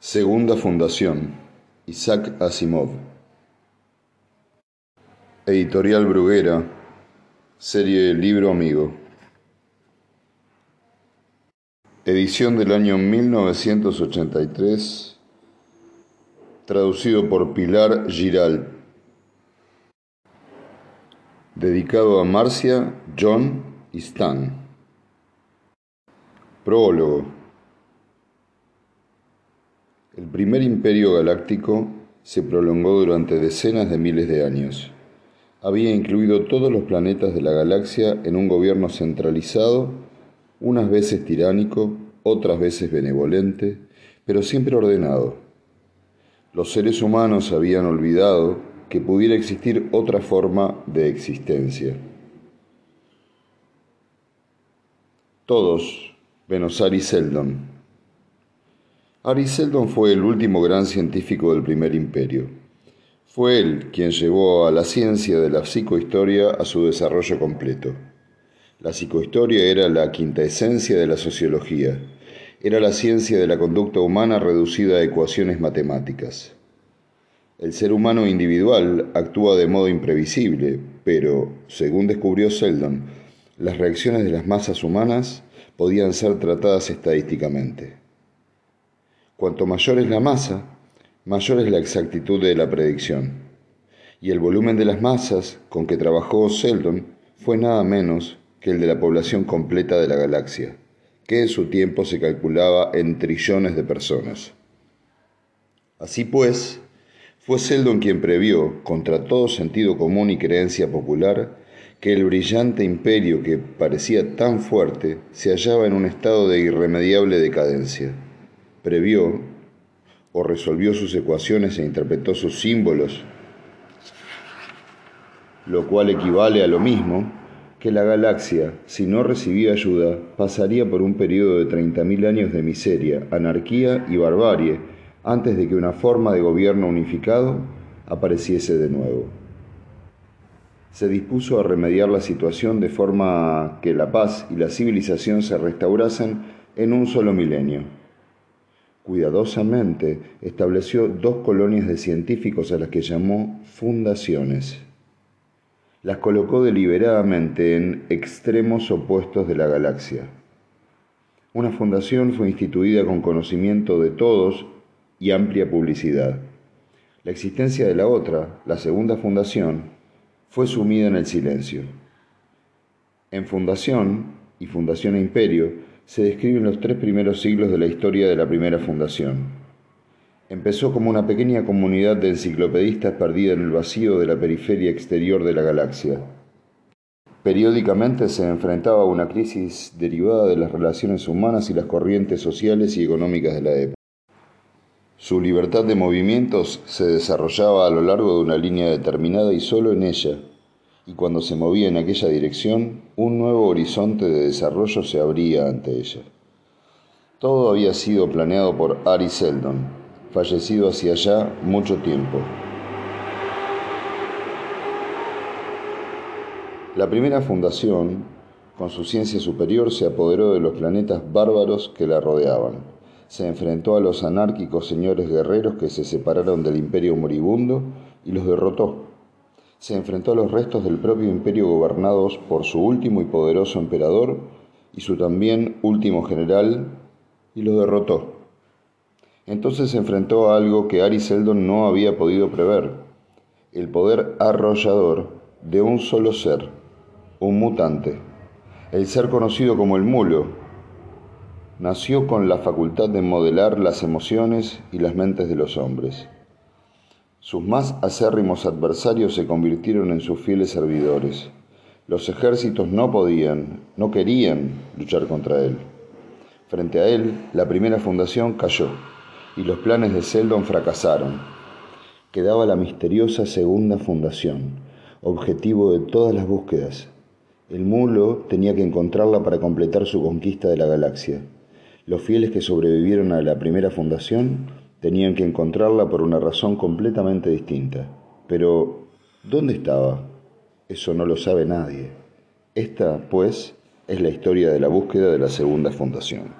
Segunda Fundación, Isaac Asimov. Editorial Bruguera, serie Libro Amigo. Edición del año 1983, traducido por Pilar Giral. Dedicado a Marcia, John y Stan. Prólogo. El primer imperio galáctico se prolongó durante decenas de miles de años. Había incluido todos los planetas de la galaxia en un gobierno centralizado, unas veces tiránico, otras veces benevolente, pero siempre ordenado. Los seres humanos habían olvidado que pudiera existir otra forma de existencia. Todos, menos Ari Seldon, fue el último gran científico del primer imperio. Fue él quien llevó a la ciencia de la psicohistoria a su desarrollo completo. La psicohistoria era la quinta esencia de la sociología. Era la ciencia de la conducta humana reducida a ecuaciones matemáticas. El ser humano individual actúa de modo imprevisible, pero, según descubrió Seldon, las reacciones de las masas humanas podían ser tratadas estadísticamente. Cuanto mayor es la masa, mayor es la exactitud de la predicción. Y el volumen de las masas con que trabajó Seldon fue nada menos que el de la población completa de la galaxia, que en su tiempo se calculaba en trillones de personas. Así pues, fue Seldon quien previó, contra todo sentido común y creencia popular, que el brillante imperio que parecía tan fuerte se hallaba en un estado de irremediable decadencia previó o resolvió sus ecuaciones e interpretó sus símbolos, lo cual equivale a lo mismo que la galaxia, si no recibía ayuda, pasaría por un periodo de 30.000 años de miseria, anarquía y barbarie antes de que una forma de gobierno unificado apareciese de nuevo. Se dispuso a remediar la situación de forma que la paz y la civilización se restaurasen en un solo milenio cuidadosamente estableció dos colonias de científicos a las que llamó fundaciones. Las colocó deliberadamente en extremos opuestos de la galaxia. Una fundación fue instituida con conocimiento de todos y amplia publicidad. La existencia de la otra, la segunda fundación, fue sumida en el silencio. En Fundación y Fundación e Imperio se describen los tres primeros siglos de la historia de la primera fundación. Empezó como una pequeña comunidad de enciclopedistas perdida en el vacío de la periferia exterior de la galaxia. Periódicamente se enfrentaba a una crisis derivada de las relaciones humanas y las corrientes sociales y económicas de la época. Su libertad de movimientos se desarrollaba a lo largo de una línea determinada y solo en ella, y cuando se movía en aquella dirección, un nuevo horizonte de desarrollo se abría ante ella. Todo había sido planeado por Ari Seldon, fallecido hacía ya mucho tiempo. La primera fundación, con su ciencia superior, se apoderó de los planetas bárbaros que la rodeaban. Se enfrentó a los anárquicos señores guerreros que se separaron del imperio moribundo y los derrotó se enfrentó a los restos del propio imperio gobernados por su último y poderoso emperador y su también último general, y los derrotó. Entonces se enfrentó a algo que Ari Seldon no había podido prever, el poder arrollador de un solo ser, un mutante, el ser conocido como el mulo. Nació con la facultad de modelar las emociones y las mentes de los hombres. Sus más acérrimos adversarios se convirtieron en sus fieles servidores. Los ejércitos no podían, no querían luchar contra él. Frente a él, la primera fundación cayó y los planes de Seldon fracasaron. Quedaba la misteriosa segunda fundación, objetivo de todas las búsquedas. El mulo tenía que encontrarla para completar su conquista de la galaxia. Los fieles que sobrevivieron a la primera fundación Tenían que encontrarla por una razón completamente distinta. Pero, ¿dónde estaba? Eso no lo sabe nadie. Esta, pues, es la historia de la búsqueda de la segunda fundación.